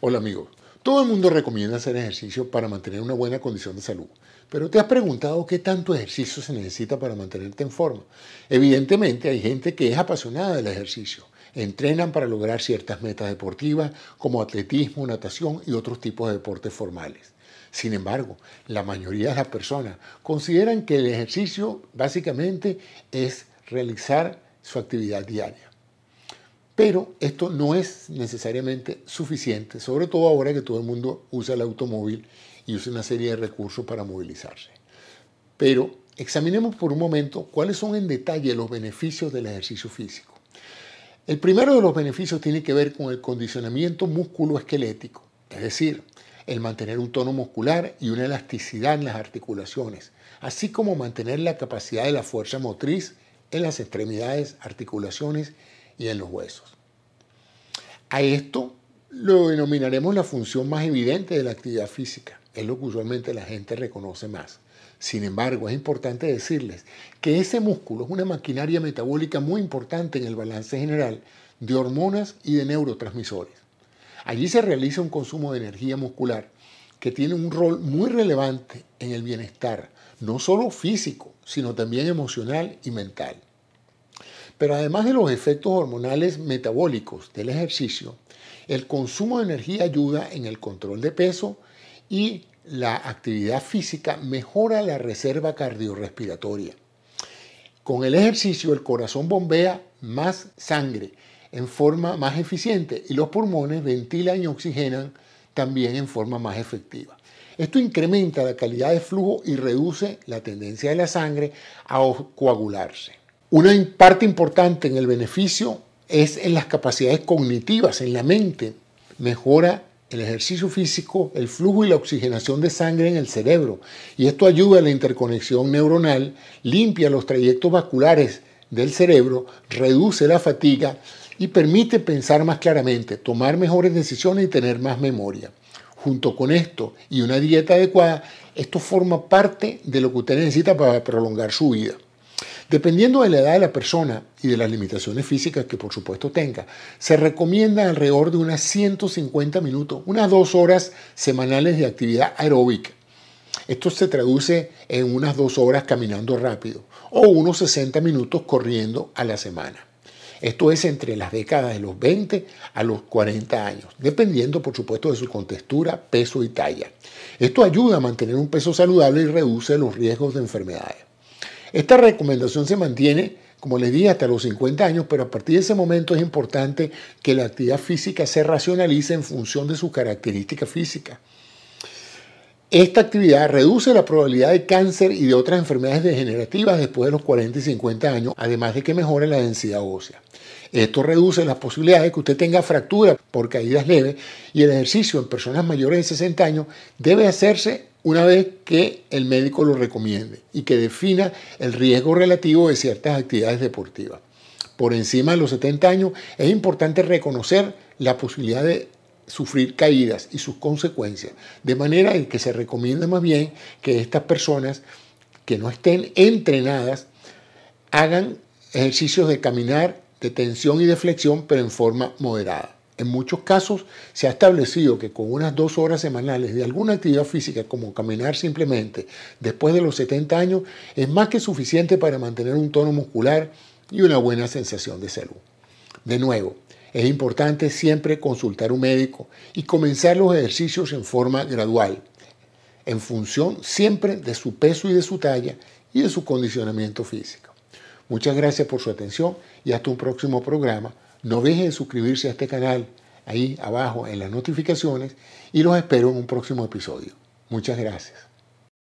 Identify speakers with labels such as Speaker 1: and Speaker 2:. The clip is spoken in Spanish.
Speaker 1: Hola amigos, todo el mundo recomienda hacer ejercicio para mantener una buena condición de salud, pero ¿te has preguntado qué tanto ejercicio se necesita para mantenerte en forma? Evidentemente hay gente que es apasionada del ejercicio, entrenan para lograr ciertas metas deportivas como atletismo, natación y otros tipos de deportes formales. Sin embargo, la mayoría de las personas consideran que el ejercicio básicamente es realizar su actividad diaria. Pero esto no es necesariamente suficiente, sobre todo ahora que todo el mundo usa el automóvil y usa una serie de recursos para movilizarse. Pero examinemos por un momento cuáles son en detalle los beneficios del ejercicio físico. El primero de los beneficios tiene que ver con el condicionamiento músculo-esquelético, es decir, el mantener un tono muscular y una elasticidad en las articulaciones, así como mantener la capacidad de la fuerza motriz en las extremidades, articulaciones y en los huesos. A esto lo denominaremos la función más evidente de la actividad física, es lo que usualmente la gente reconoce más. Sin embargo, es importante decirles que ese músculo es una maquinaria metabólica muy importante en el balance general de hormonas y de neurotransmisores. Allí se realiza un consumo de energía muscular que tiene un rol muy relevante en el bienestar, no solo físico, sino también emocional y mental. Pero además de los efectos hormonales metabólicos del ejercicio, el consumo de energía ayuda en el control de peso y la actividad física mejora la reserva cardiorrespiratoria. Con el ejercicio el corazón bombea más sangre en forma más eficiente y los pulmones ventilan y oxigenan también en forma más efectiva. Esto incrementa la calidad de flujo y reduce la tendencia de la sangre a coagularse. Una parte importante en el beneficio es en las capacidades cognitivas, en la mente. Mejora el ejercicio físico, el flujo y la oxigenación de sangre en el cerebro. Y esto ayuda a la interconexión neuronal, limpia los trayectos vasculares del cerebro, reduce la fatiga y permite pensar más claramente, tomar mejores decisiones y tener más memoria. Junto con esto y una dieta adecuada, esto forma parte de lo que usted necesita para prolongar su vida. Dependiendo de la edad de la persona y de las limitaciones físicas que por supuesto tenga, se recomienda alrededor de unas 150 minutos, unas dos horas semanales de actividad aeróbica. Esto se traduce en unas dos horas caminando rápido o unos 60 minutos corriendo a la semana. Esto es entre las décadas de los 20 a los 40 años, dependiendo por supuesto de su contextura, peso y talla. Esto ayuda a mantener un peso saludable y reduce los riesgos de enfermedades. Esta recomendación se mantiene, como les dije, hasta los 50 años, pero a partir de ese momento es importante que la actividad física se racionalice en función de sus características físicas. Esta actividad reduce la probabilidad de cáncer y de otras enfermedades degenerativas después de los 40 y 50 años, además de que mejora la densidad ósea. Esto reduce las posibilidades de que usted tenga fracturas por caídas leves y el ejercicio en personas mayores de 60 años debe hacerse una vez que el médico lo recomiende y que defina el riesgo relativo de ciertas actividades deportivas. Por encima de los 70 años es importante reconocer la posibilidad de sufrir caídas y sus consecuencias, de manera que se recomienda más bien que estas personas que no estén entrenadas hagan ejercicios de caminar, de tensión y de flexión, pero en forma moderada. En muchos casos se ha establecido que con unas dos horas semanales de alguna actividad física, como caminar simplemente, después de los 70 años, es más que suficiente para mantener un tono muscular y una buena sensación de salud. De nuevo, es importante siempre consultar un médico y comenzar los ejercicios en forma gradual, en función siempre de su peso y de su talla y de su condicionamiento físico. Muchas gracias por su atención y hasta un próximo programa no dejen de suscribirse a este canal ahí abajo en las notificaciones y los espero en un próximo episodio. Muchas gracias.